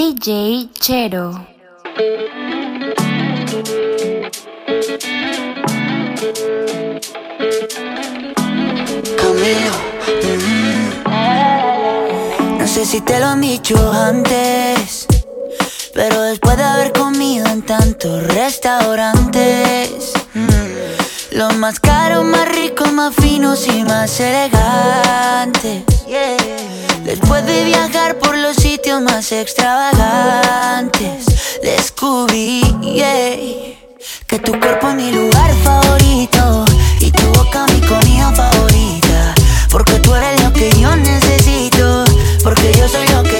DJ Chero. Camilo. No sé si te lo han dicho antes, pero después de haber comido en tantos restaurantes, mm, los más caros, más ricos, más finos y más elegantes. Después de viajar por los sitios más extravagantes, descubrí que tu cuerpo es mi lugar favorito y tu boca mi comida favorita. Porque tú eres lo que yo necesito, porque yo soy lo que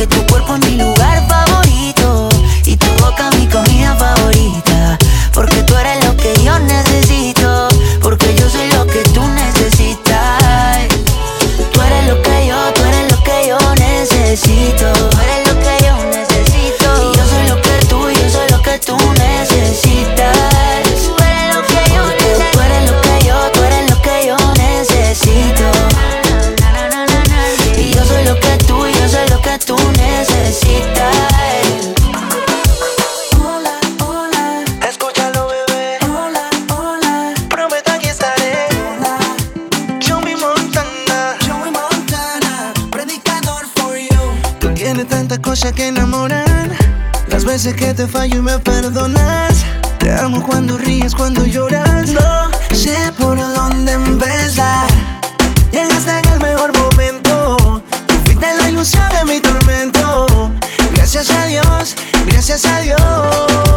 Que tu cuerpo es mi lugar favorito y tu boca mi comida favorita. Porque tú eres lo que yo necesito, Te amo cuando ríes, cuando lloras. No sé por dónde empezar. Llegaste en el mejor momento. Fuiste la ilusión de mi tormento. Gracias a Dios, gracias a Dios.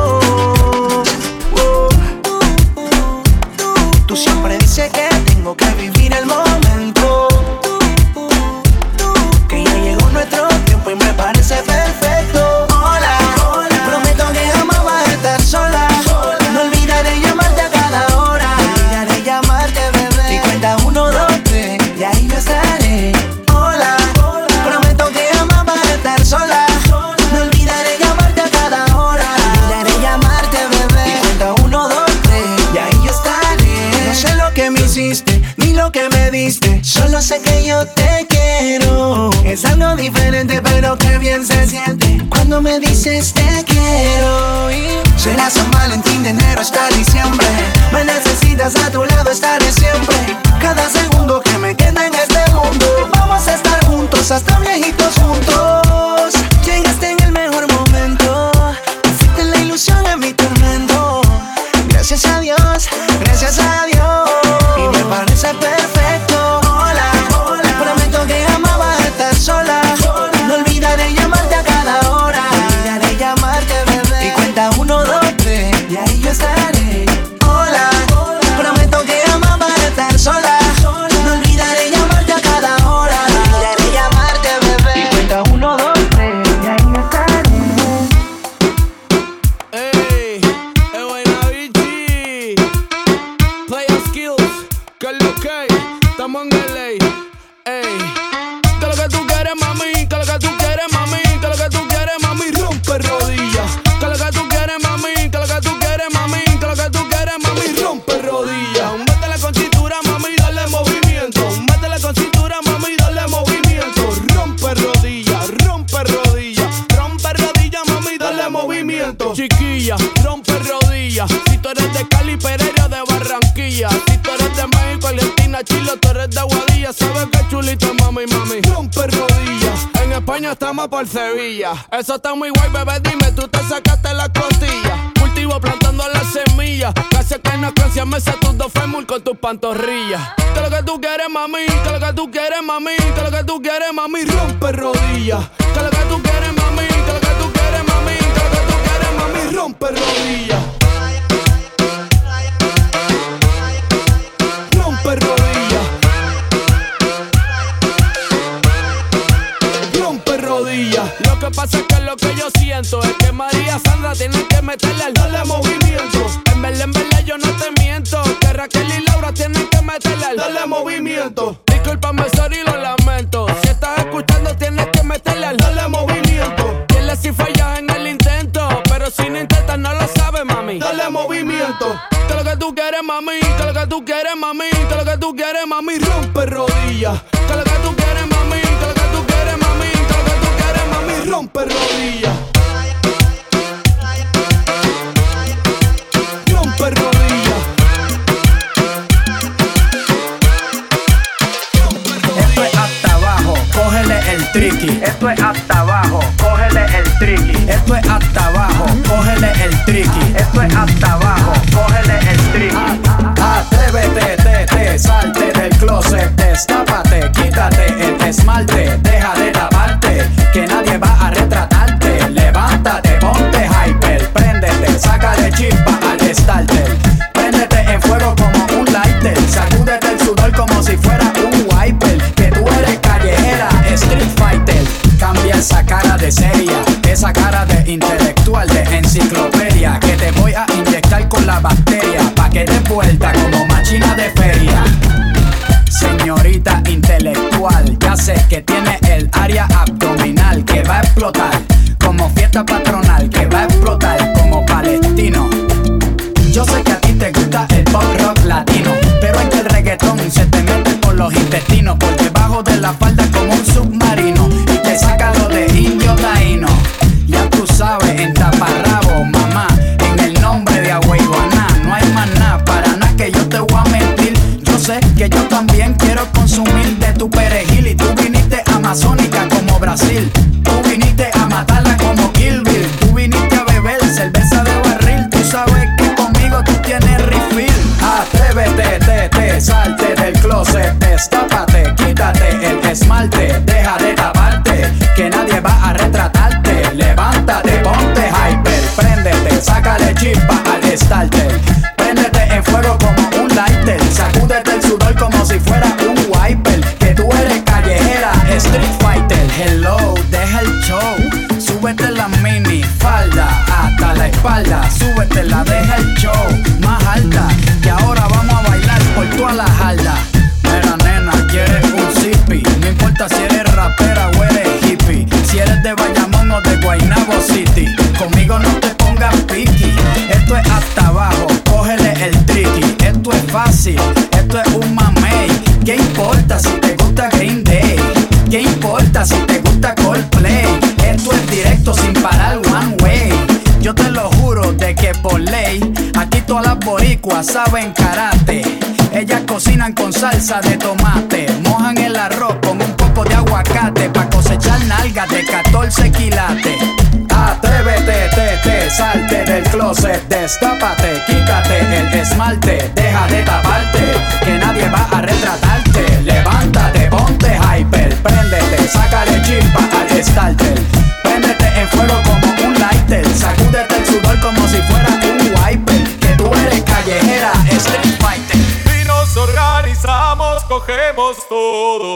Se siente. Cuando me dices te quiero. Y será San Valentín de enero hasta diciembre. Me necesitas a tu lado, estaré siempre. Cada segundo que me queda en este mundo. Vamos a estar juntos hasta viejitos juntos. Eso está muy guay, bebé, dime, tú te sacaste las costillas. Cultivo plantando las semillas. Gracias que no crecias, me sé tus dos fémur con tus pantorrillas. Que lo que tú quieres, mami, que lo que tú quieres, mami, que lo que tú quieres, mami, rompe rodillas. Que lo que tú quieres, mami, que lo que tú quieres, mami, que lo que tú quieres, mami, rompe rodillas. Lo que pasa es que lo que yo siento es que María Sandra tiene que meterle al doble movimiento. En verdad, en yo no te miento. Que Raquel y Laura tienen que meterle al doble movimiento. Disculpame, sorry, lo lamento. Si estás escuchando, tienes que meterle al doble movimiento. Dile si fallas en el intento. Pero si no intentas, no lo sabes, mami. Dale movimiento. Que lo que tú quieres, mami. Que lo que tú quieres, mami. Que lo que tú quieres, mami. Rompe rodillas. saben karate. Ellas cocinan con salsa de tomate. Mojan el arroz con un poco de aguacate. Pa' cosechar nalgas de 14 quilates. Atrévete, te, te, salte del closet, destápate, quítate el esmalte, deja de taparte, que nadie va a retratarte. Levántate, ponte hyper, préndete, sácale chispa al starter. Queremos todo.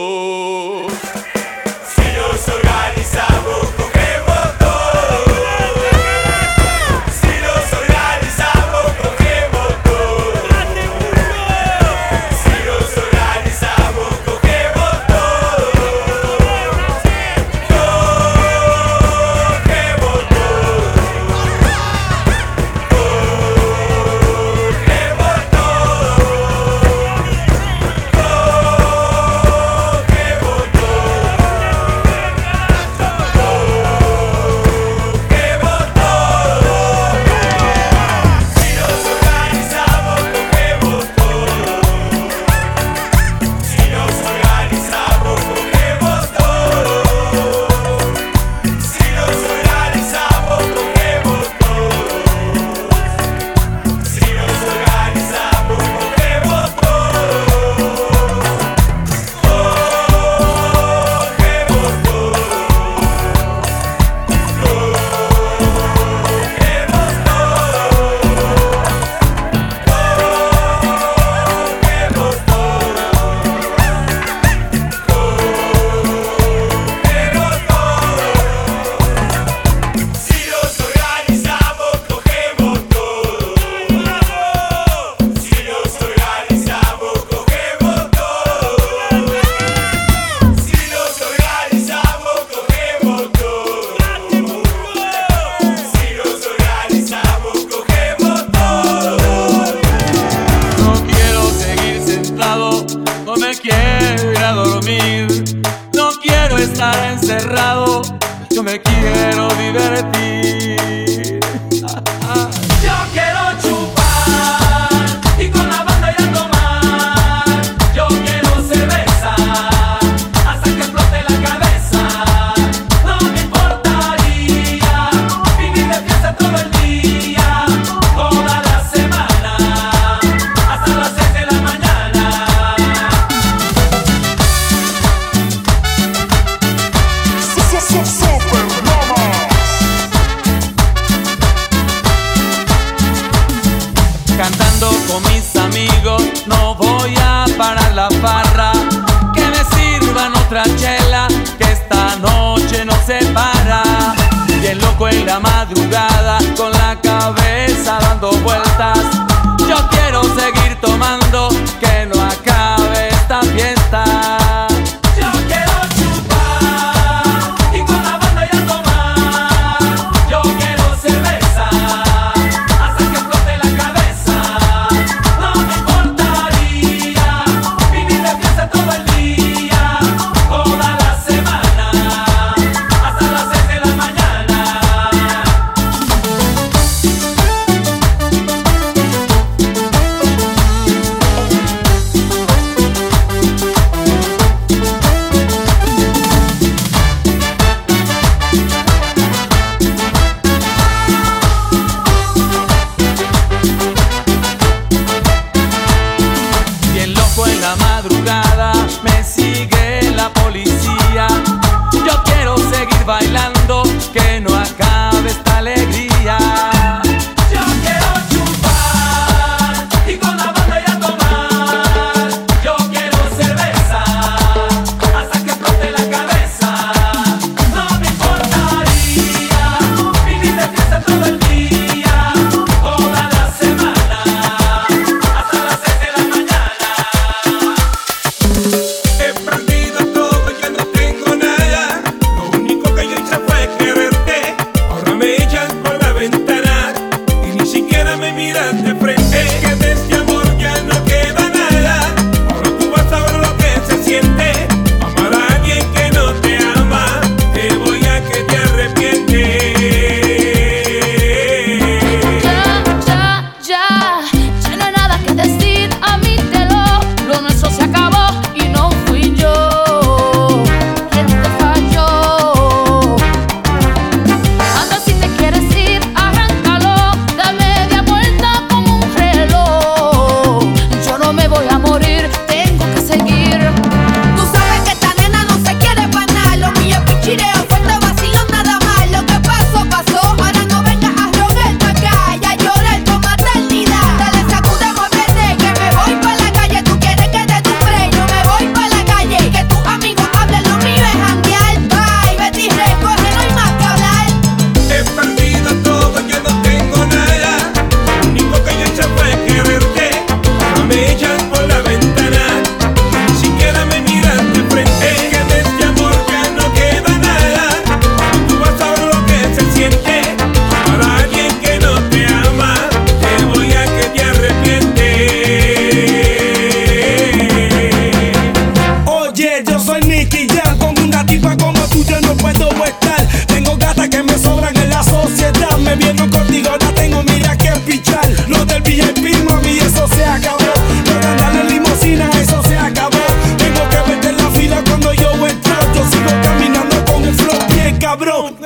policía. Yo quiero seguir bailando, que no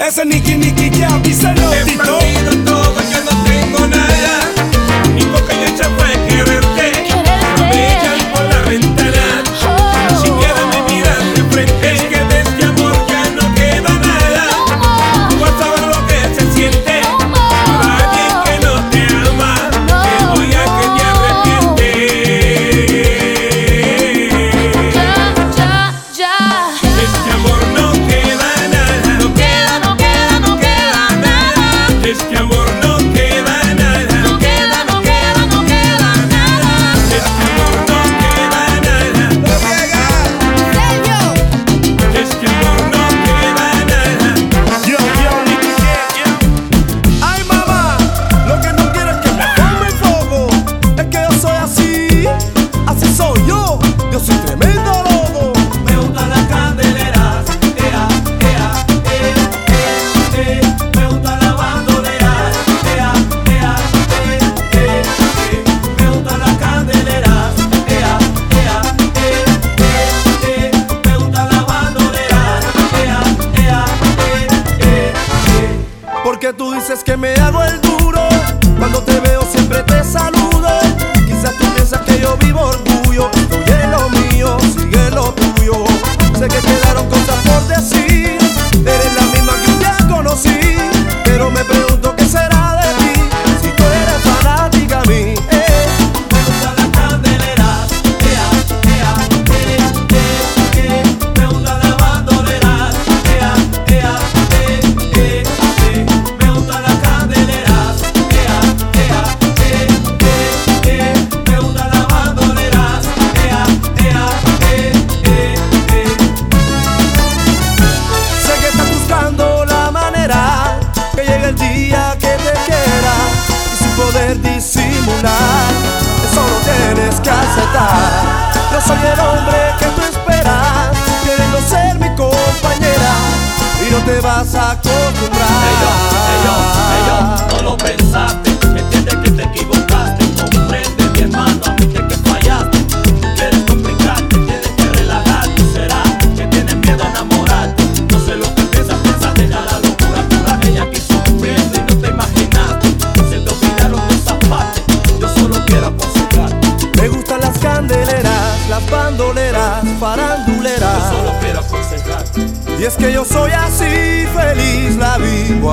Ese Nicky Nicky ya dice no.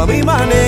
we money.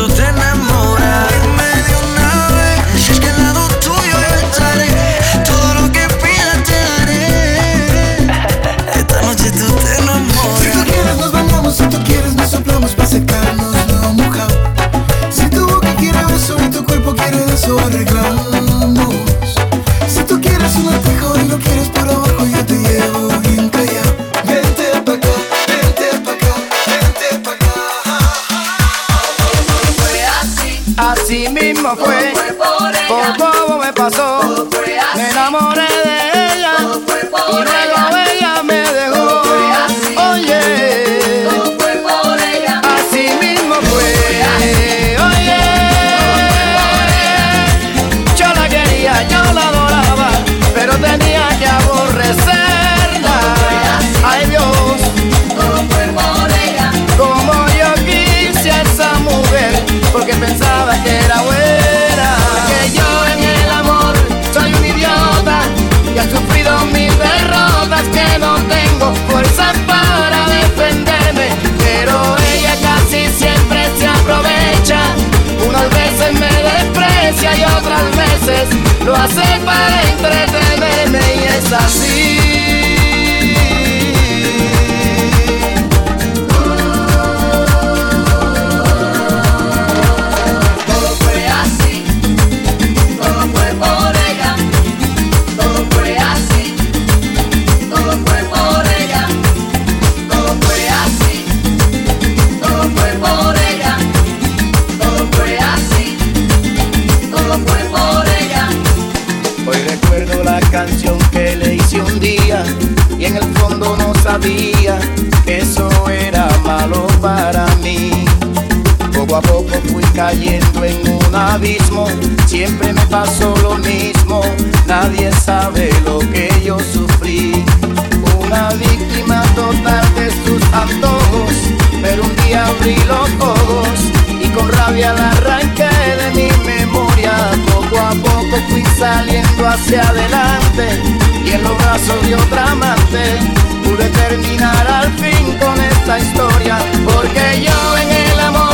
Esta noche cayendo en un abismo, siempre me pasó lo mismo, nadie sabe lo que yo sufrí. Una víctima total de sus antojos, pero un día abrí los ojos y con rabia la arranqué de mi memoria. Poco a poco fui saliendo hacia adelante y en los brazos de otra amante pude terminar al fin con esta historia, porque yo en el amor